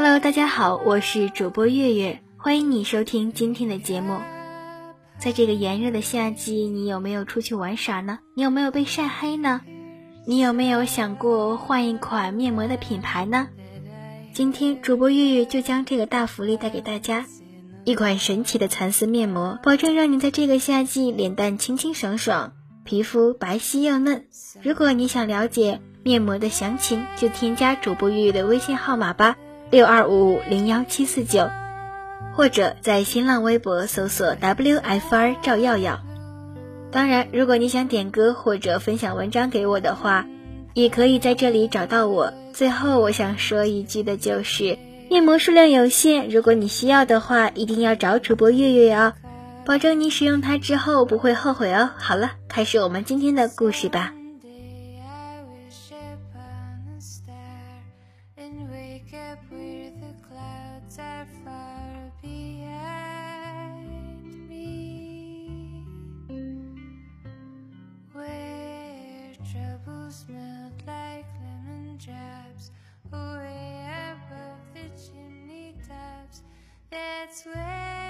Hello，大家好，我是主播月月，欢迎你收听今天的节目。在这个炎热的夏季，你有没有出去玩耍呢？你有没有被晒黑呢？你有没有想过换一款面膜的品牌呢？今天主播月月就将这个大福利带给大家，一款神奇的蚕丝面膜，保证让你在这个夏季脸蛋清清爽爽，皮肤白皙又嫩。如果你想了解面膜的详情，就添加主播月月的微信号码吧，六二五五零幺七四九。或者在新浪微博搜索 WFR 赵耀耀。当然，如果你想点歌或者分享文章给我的话，也可以在这里找到我。最后，我想说一句的就是，面膜数量有限，如果你需要的话，一定要找主播月月哦，保证你使用它之后不会后悔哦。好了，开始我们今天的故事吧。straps away above the chimney tops. That's where.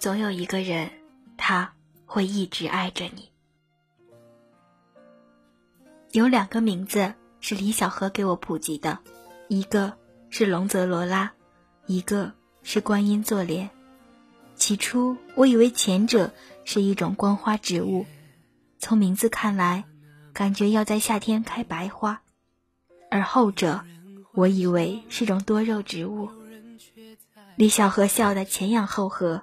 总有一个人，他会一直爱着你。有两个名字是李小河给我普及的，一个是龙泽罗拉，一个是观音坐莲。起初我以为前者是一种光花植物，从名字看来，感觉要在夏天开白花；而后者，我以为是种多肉植物。李小河笑得前仰后合。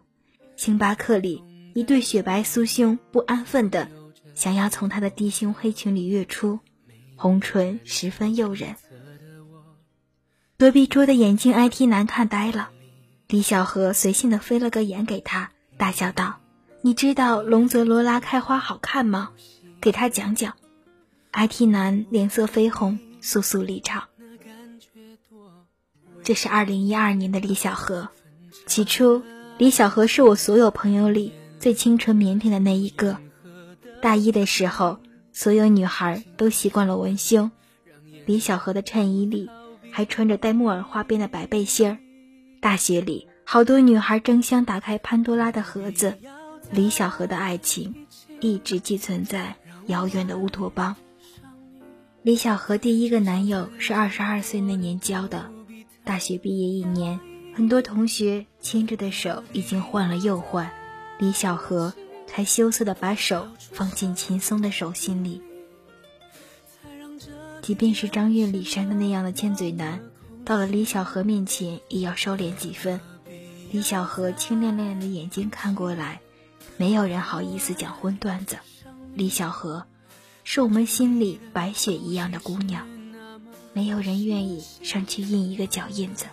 星巴克里，一对雪白酥胸不安分的想要从他的低胸黑裙里跃出，红唇十分诱人。隔壁桌的眼镜 IT 男看呆了，李小河随性的飞了个眼给他，大笑道：“你知道龙泽罗拉开花好看吗？给他讲讲。”IT 男脸色绯红，速速离场。这是二零一二年的李小河，起初。李小河是我所有朋友里最清纯腼腆的那一个。大一的时候，所有女孩都习惯了文胸，李小河的衬衣里还穿着带木耳花边的白背心儿。大学里，好多女孩争相打开潘多拉的盒子，李小河的爱情一直寄存在遥远的乌托邦。李小河第一个男友是二十二岁那年交的，大学毕业一年。很多同学牵着的手已经换了又换，李小河才羞涩的把手放进秦松的手心里。即便是张悦、李珊的那样的尖嘴男，到了李小河面前也要收敛几分。李小河清亮亮的眼睛看过来，没有人好意思讲荤段子。李小河，是我们心里白雪一样的姑娘，没有人愿意上去印一个脚印子。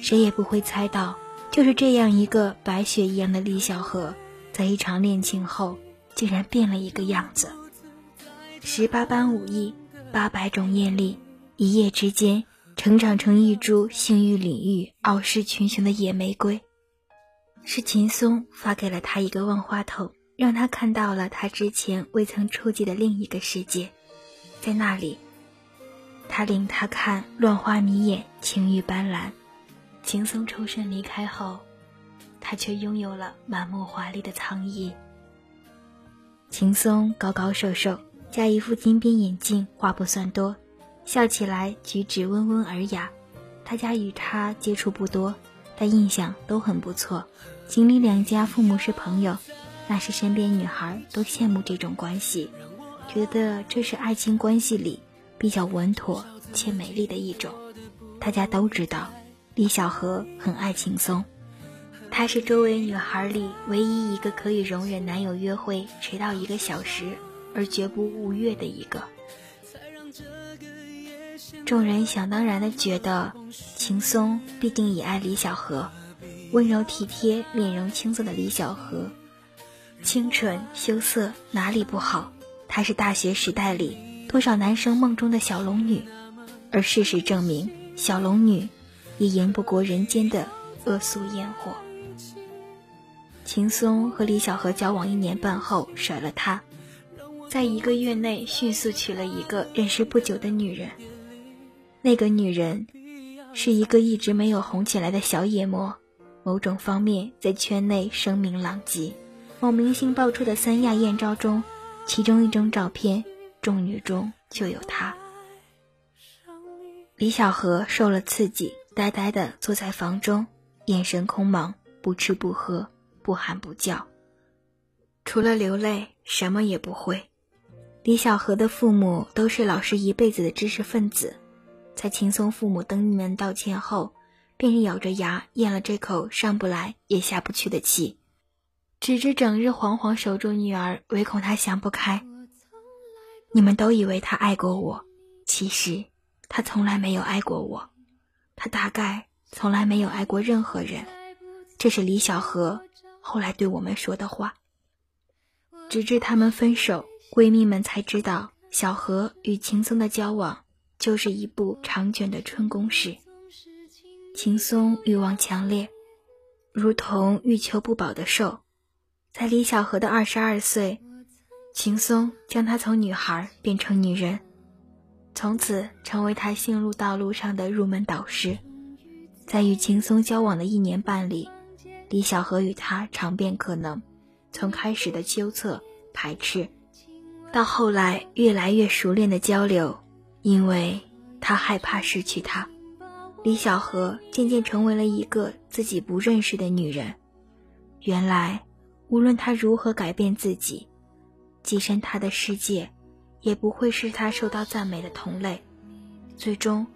谁也不会猜到，就是这样一个白雪一样的李小河，在一场恋情后，竟然变了一个样子。十八般武艺，八百种艳丽，一夜之间成长成一株性欲领域傲视群雄的野玫瑰。是秦松发给了他一个万花筒，让他看到了他之前未曾触及的另一个世界，在那里，他领他看乱花迷眼，情欲斑斓。秦松抽身离开后，他却拥有了满目华丽的苍翼。秦松高高瘦瘦，加一副金边眼镜，话不算多，笑起来举止温文尔雅。大家与他接触不多，但印象都很不错。锦鲤两家父母是朋友，那时身边女孩都羡慕这种关系，觉得这是爱情关系里比较稳妥且美丽的一种。大家都知道。李小河很爱秦松，她是周围女孩里唯一一个可以容忍男友约会迟到一个小时而绝不逾越的一个。众人想当然的觉得秦松必定也爱李小河，温柔体贴、面容青涩的李小河，清纯羞涩哪里不好？她是大学时代里多少男生梦中的小龙女，而事实证明，小龙女。也赢不过人间的恶俗烟火。秦松和李小河交往一年半后甩了他，在一个月内迅速娶了一个认识不久的女人。那个女人是一个一直没有红起来的小野魔，某种方面在圈内声名狼藉。某明星爆出的三亚艳照中，其中一张照片，众女中就有她。李小河受了刺激。呆呆地坐在房中，眼神空茫，不吃不喝，不喊不叫，除了流泪，什么也不会。李小河的父母都是老师一辈子的知识分子，在秦松父母登门道歉后，便是咬着牙咽了这口上不来也下不去的气，只知整日惶惶守住女儿，唯恐她想不开。你们都以为他爱过我，其实他从来没有爱过我。他大概从来没有爱过任何人，这是李小河后来对我们说的话。直至他们分手，闺蜜们才知道，小河与秦松的交往就是一部长卷的春宫史。秦松欲望强烈，如同欲求不饱的兽。在李小河的二十二岁，秦松将她从女孩变成女人。从此成为他心路道路上的入门导师。在与秦松交往的一年半里，李小河与他尝遍可能，从开始的羞涩排斥，到后来越来越熟练的交流。因为他害怕失去他，李小河渐渐成为了一个自己不认识的女人。原来，无论他如何改变自己，跻身他的世界。也不会是他受到赞美的同类，最终，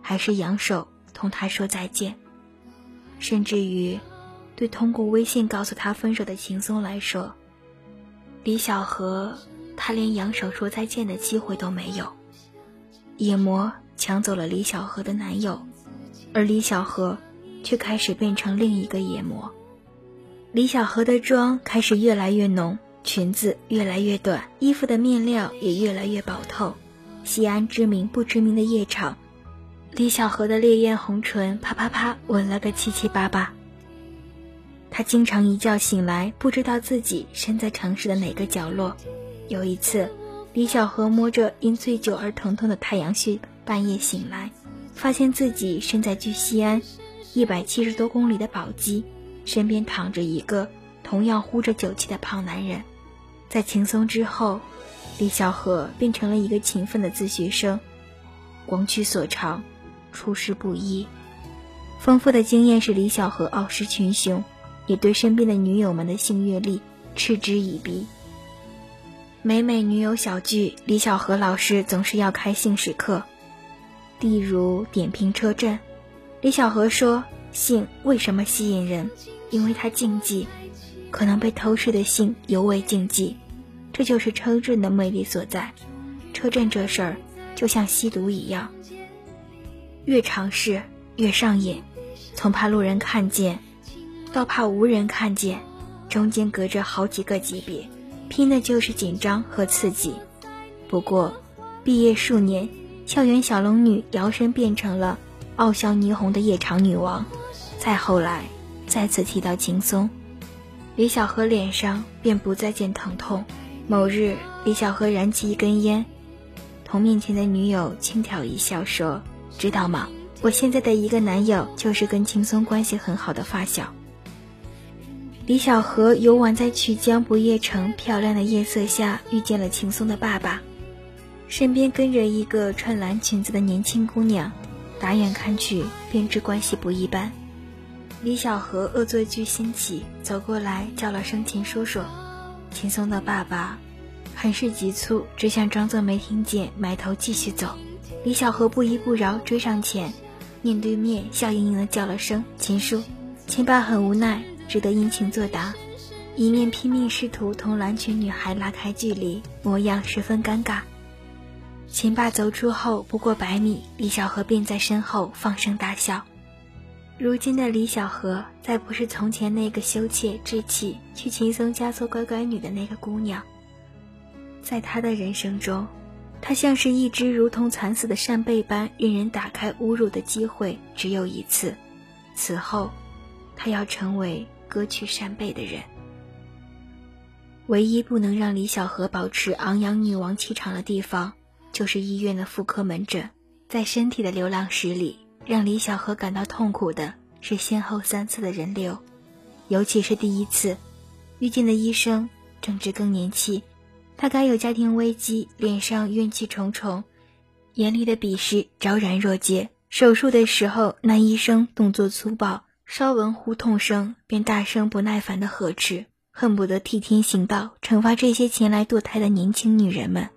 还是扬手同他说再见。甚至于，对通过微信告诉他分手的秦松来说，李小河他连扬手说再见的机会都没有。野魔抢走了李小河的男友，而李小河却开始变成另一个野魔。李小河的妆开始越来越浓。裙子越来越短，衣服的面料也越来越薄透。西安知名不知名的夜场，李小河的烈焰红唇啪啪啪吻了个七七八八。他经常一觉醒来，不知道自己身在城市的哪个角落。有一次，李小河摸着因醉酒而疼痛的太阳穴，半夜醒来，发现自己身在距西安一百七十多公里的宝鸡，身边躺着一个同样呼着酒气的胖男人。在秦松之后，李小河变成了一个勤奋的自学生，广取所长，出师不一。丰富的经验使李小河傲视群雄，也对身边的女友们的性阅历嗤之以鼻。每每女友小聚，李小河老师总是要开性史课，例如点评车震。李小河说：“性为什么吸引人？因为它禁忌，可能被偷视的性尤为禁忌。”这就是车震的魅力所在。车震这事儿就像吸毒一样，越尝试越上瘾。从怕路人看见，到怕无人看见，中间隔着好几个级别，拼的就是紧张和刺激。不过，毕业数年，校园小龙女摇身变成了傲笑霓虹的夜场女王。再后来，再次提到轻松，李小河脸上便不再见疼痛。某日，李小河燃起一根烟，同面前的女友轻佻一笑说：“知道吗？我现在的一个男友就是跟秦松关系很好的发小。”李小河游玩在曲江不夜城漂亮的夜色下，遇见了秦松的爸爸。身边跟着一个穿蓝裙子的年轻姑娘，打眼看去便知关系不一般。李小河恶作剧兴起，走过来叫了声“秦叔叔”。轻松的爸爸很是急促，只想装作没听见，埋头继续走。李小河不依不饶，追上前，面对面笑盈盈的叫了声“秦叔”。秦爸很无奈，只得殷勤作答，一面拼命试图同蓝裙女孩拉开距离，模样十分尴尬。秦爸走出后不过百米，李小河便在身后放声大笑。如今的李小河再不是从前那个羞怯稚气、去秦松家做乖乖女的那个姑娘。在他的人生中，她像是一只如同惨死的扇贝般，任人打开侮辱的机会只有一次。此后，她要成为割去扇贝的人。唯一不能让李小河保持昂扬女王气场的地方。就是医院的妇科门诊，在身体的流浪史里，让李小河感到痛苦的是先后三次的人流，尤其是第一次，遇见的医生正值更年期，他该有家庭危机，脸上怨气重重，眼里的鄙视昭然若揭。手术的时候，那医生动作粗暴，稍闻呼痛声便大声不耐烦的呵斥，恨不得替天行道，惩罚这些前来堕胎的年轻女人们。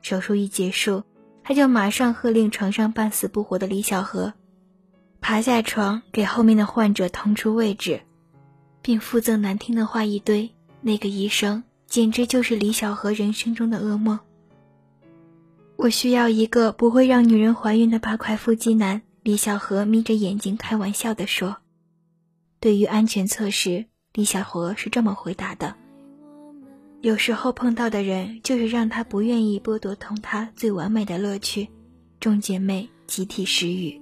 手术一结束，他就马上喝令床上半死不活的李小河爬下床，给后面的患者腾出位置，并附赠难听的话一堆。那个医生简直就是李小河人生中的噩梦。我需要一个不会让女人怀孕的八块腹肌男。李小河眯着眼睛开玩笑地说：“对于安全测试，李小河是这么回答的。”有时候碰到的人，就是让他不愿意剥夺同他最完美的乐趣。众姐妹集体失语。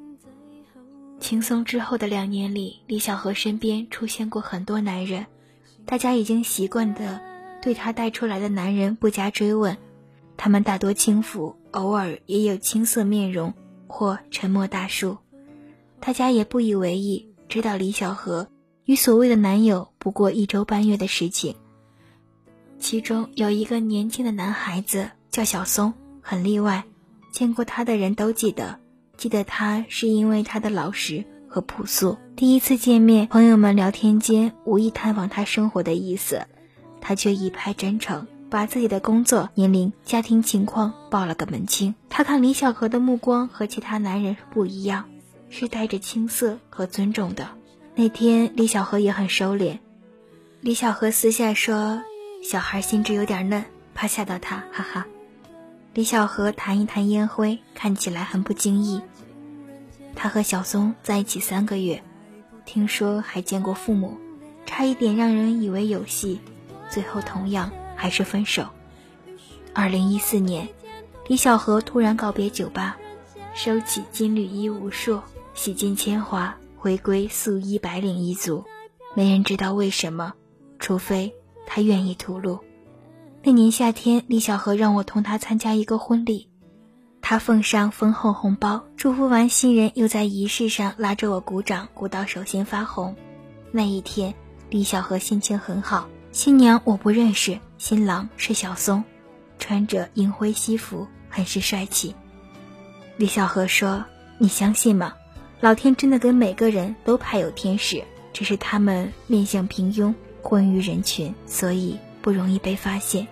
轻松之后的两年里，李小河身边出现过很多男人，大家已经习惯的对他带出来的男人不加追问。他们大多轻浮，偶尔也有青涩面容或沉默大叔。大家也不以为意，知道李小河与所谓的男友不过一周半月的事情。其中有一个年轻的男孩子叫小松，很例外，见过他的人都记得，记得他是因为他的老实和朴素。第一次见面，朋友们聊天间无意探访他生活的意思，他却一派真诚，把自己的工作、年龄、家庭情况报了个门清。他看李小河的目光和其他男人不一样，是带着青涩和尊重的。那天李小河也很收敛，李小河私下说。小孩心智有点嫩，怕吓到他，哈哈。李小河弹一弹烟灰，看起来很不经意。他和小松在一起三个月，听说还见过父母，差一点让人以为有戏，最后同样还是分手。二零一四年，李小河突然告别酒吧，收起金缕衣无数，洗尽铅华，回归素衣白领一族。没人知道为什么，除非。他愿意吐露。那年夏天，李小河让我同他参加一个婚礼，他奉上丰厚红包，祝福完新人，又在仪式上拉着我鼓掌，鼓到手心发红。那一天，李小河心情很好。新娘我不认识，新郎是小松，穿着银灰西服，很是帅气。李小河说：“你相信吗？老天真的给每个人都派有天使，只是他们面相平庸。”混于人群，所以不容易被发现。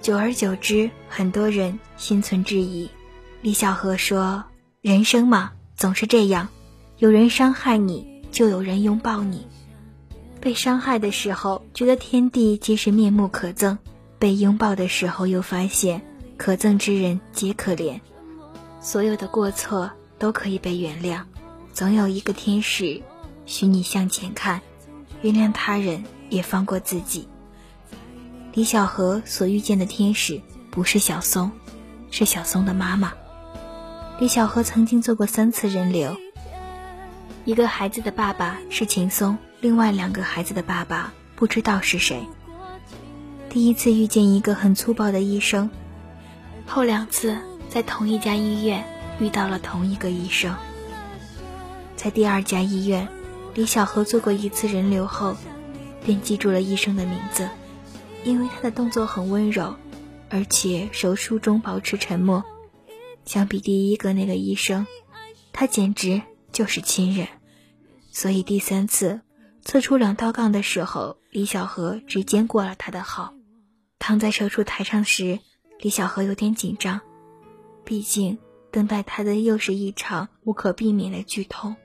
久而久之，很多人心存质疑。李小河说：“人生嘛，总是这样，有人伤害你，就有人拥抱你。被伤害的时候，觉得天地皆是面目可憎；被拥抱的时候，又发现可憎之人皆可怜。所有的过错都可以被原谅，总有一个天使许你向前看，原谅他人。”也放过自己。李小河所遇见的天使不是小松，是小松的妈妈。李小河曾经做过三次人流，一个孩子的爸爸是秦松，另外两个孩子的爸爸不知道是谁。第一次遇见一个很粗暴的医生，后两次在同一家医院遇到了同一个医生。在第二家医院，李小河做过一次人流后，便记住了医生的名字，因为他的动作很温柔，而且手术中保持沉默。相比第一个那个医生，他简直就是亲人。所以第三次测出两道杠的时候，李小河直接过了他的号。躺在手术台上时，李小河有点紧张，毕竟等待他的又是一场无可避免的剧痛。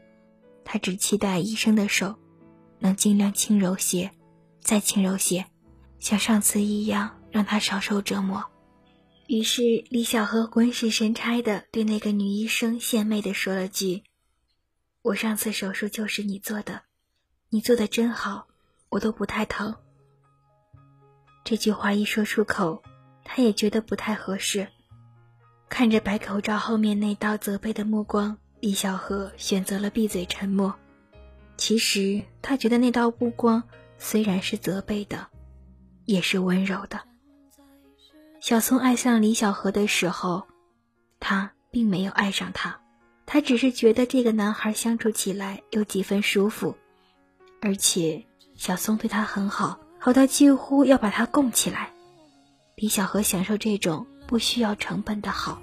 他只期待医生的手能尽量轻柔些，再轻柔些，像上次一样，让他少受折磨。于是李小河鬼使神差的对那个女医生献媚的说了句：“我上次手术就是你做的，你做的真好，我都不太疼。”这句话一说出口，他也觉得不太合适。看着白口罩后面那道责备的目光，李小河选择了闭嘴沉默。其实他觉得那道目光虽然是责备的，也是温柔的。小松爱上李小河的时候，他并没有爱上他，他只是觉得这个男孩相处起来有几分舒服，而且小松对他很好，好到几乎要把他供起来。李小河享受这种不需要成本的好。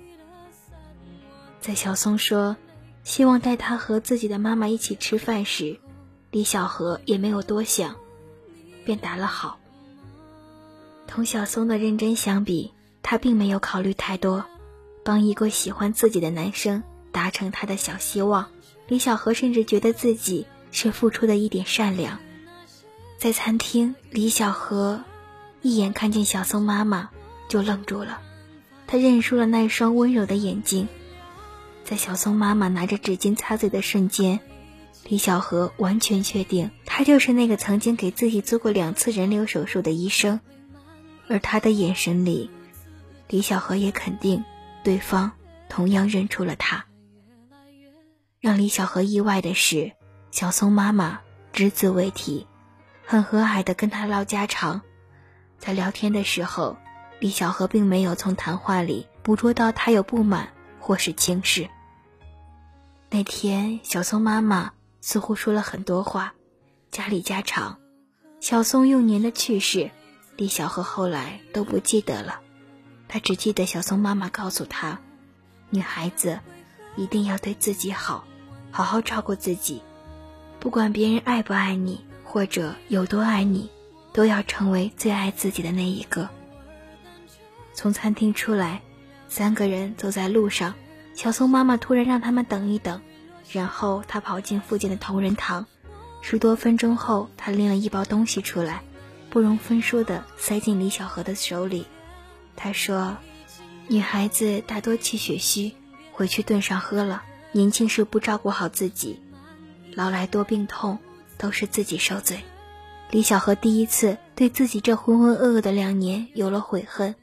在小松说希望带他和自己的妈妈一起吃饭时，李小河也没有多想，便答了好。同小松的认真相比，他并没有考虑太多，帮一个喜欢自己的男生达成他的小希望。李小河甚至觉得自己是付出的一点善良。在餐厅，李小河一眼看见小松妈妈就愣住了，他认出了那双温柔的眼睛。在小松妈妈拿着纸巾擦嘴的瞬间，李小河完全确定，他就是那个曾经给自己做过两次人流手术的医生。而他的眼神里，李小河也肯定对方同样认出了他。让李小河意外的是，小松妈妈只字未提，很和蔼的跟他唠家常。在聊天的时候，李小河并没有从谈话里捕捉到他有不满或是轻视。那天，小松妈妈似乎说了很多话，家里家常，小松幼年的趣事。李小河后来都不记得了，他只记得小松妈妈告诉他：“女孩子一定要对自己好，好好照顾自己，不管别人爱不爱你，或者有多爱你，都要成为最爱自己的那一个。”从餐厅出来，三个人走在路上，小松妈妈突然让他们等一等，然后他跑进附近的同仁堂，十多分钟后，他拎了一包东西出来。不容分说的塞进李小河的手里，他说：“女孩子大多气血虚，回去炖上喝了。年轻时不照顾好自己，老来多病痛，都是自己受罪。”李小河第一次对自己这浑浑噩噩的两年有了悔恨，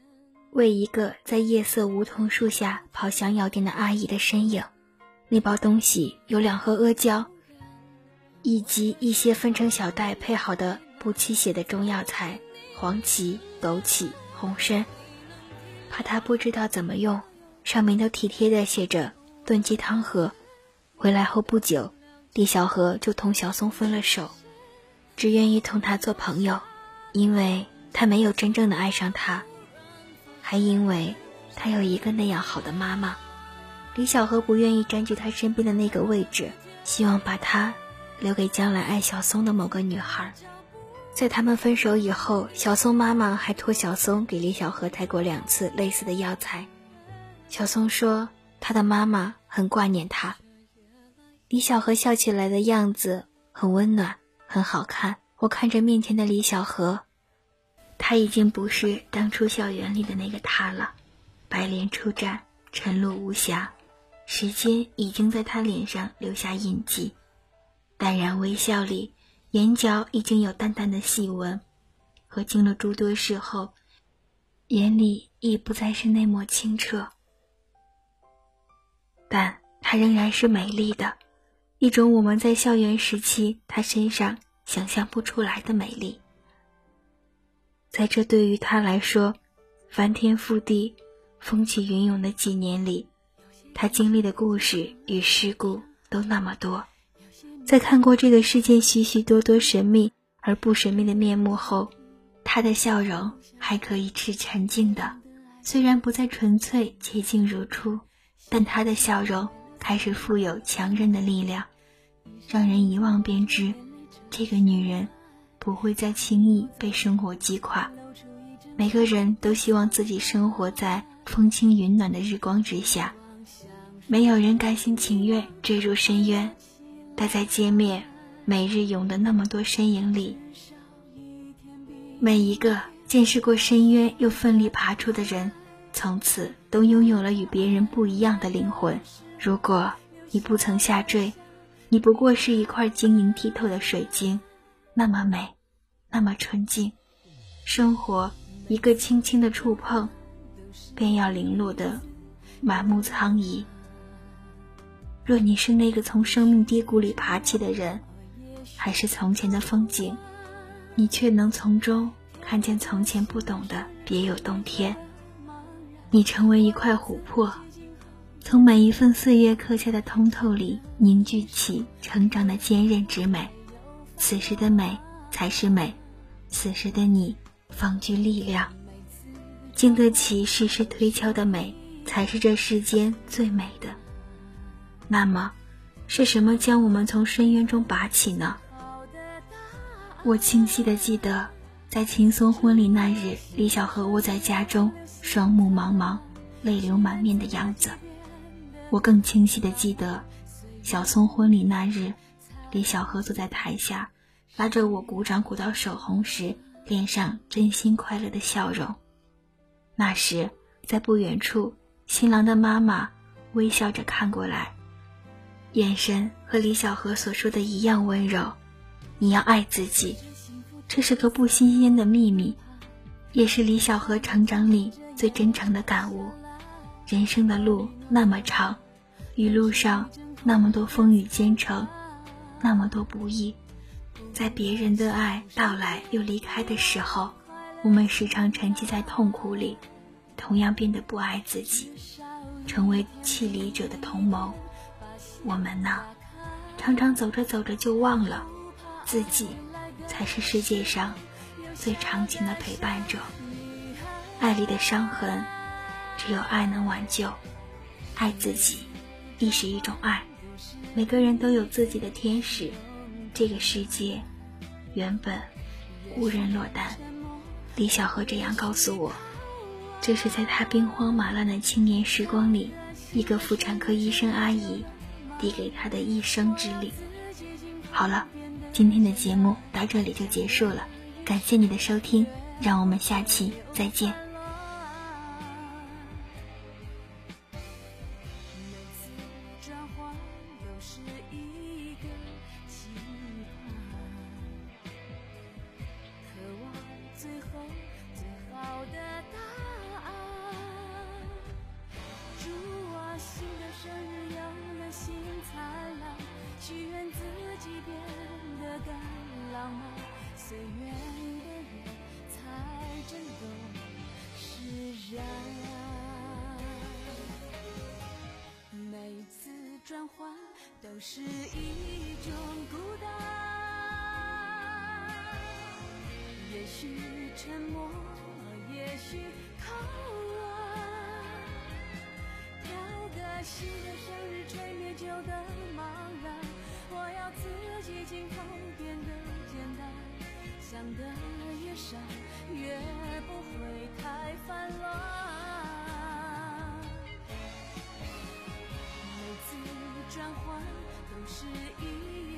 为一个在夜色梧桐树下跑向药店的阿姨的身影。那包东西有两盒阿胶，以及一些分成小袋配好的。不期血的中药材：黄芪、枸杞、红参。怕他不知道怎么用，上面都体贴的写着“炖鸡汤喝”。回来后不久，李小河就同小松分了手，只愿意同他做朋友，因为他没有真正的爱上他，还因为他有一个那样好的妈妈。李小河不愿意占据他身边的那个位置，希望把他留给将来爱小松的某个女孩。在他们分手以后，小松妈妈还托小松给李小河带过两次类似的药材。小松说，他的妈妈很挂念他。李小河笑起来的样子很温暖，很好看。我看着面前的李小河，他已经不是当初校园里的那个他了。白莲出战，晨露无瑕，时间已经在他脸上留下印记。淡然微笑里。眼角已经有淡淡的细纹，和经了诸多事后，眼里已不再是那么清澈。但她仍然是美丽的，一种我们在校园时期她身上想象不出来的美丽。在这对于她来说翻天覆地、风起云涌的几年里，她经历的故事与事故都那么多。在看过这个世界许许多多神秘而不神秘的面目后，她的笑容还可以是沉静的，虽然不再纯粹洁净如初，但她的笑容开始富有强韧的力量，让人一望便知，这个女人不会再轻易被生活击垮。每个人都希望自己生活在风轻云暖的日光之下，没有人甘心情愿坠入深渊。待在街面，每日涌的那么多身影里，每一个见识过深渊又奋力爬出的人，从此都拥有了与别人不一样的灵魂。如果你不曾下坠，你不过是一块晶莹剔透的水晶，那么美，那么纯净。生活一个轻轻的触碰，便要零落的满目苍夷。若你是那个从生命低谷里爬起的人，还是从前的风景，你却能从中看见从前不懂的别有洞天。你成为一块琥珀，从每一份岁月刻下的通透里凝聚起成长的坚韧之美。此时的美才是美，此时的你方具力量，经得起世事推敲的美，才是这世间最美的。那么，是什么将我们从深渊中拔起呢？我清晰的记得，在秦松婚礼那日，李小河窝在家中，双目茫茫，泪流满面的样子。我更清晰的记得，小松婚礼那日，李小河坐在台下，拉着我鼓掌鼓到手红时，脸上真心快乐的笑容。那时，在不远处，新郎的妈妈微笑着看过来。眼神和李小河所说的一样温柔，你要爱自己，这是个不新鲜的秘密，也是李小河成长里最真诚的感悟。人生的路那么长，一路上那么多风雨兼程，那么多不易，在别人的爱到来又离开的时候，我们时常沉寂在痛苦里，同样变得不爱自己，成为弃离者的同谋。我们呢，常常走着走着就忘了，自己才是世界上最长情的陪伴者。爱里的伤痕，只有爱能挽救。爱自己，亦是一种爱。每个人都有自己的天使。这个世界，原本无人落单。李小河这样告诉我，这是在他兵荒马乱的青年时光里，一个妇产科医生阿姨。递给他的一生之力。好了，今天的节目到这里就结束了，感谢你的收听，让我们下期再见。最远的人才真懂释然。每次转换都是一种孤单。也许沉默，也许口吻。挑个新的生日，吹灭旧的茫然。我要自己尽头变得。想的越少，越不会太烦乱。每次转换都是一。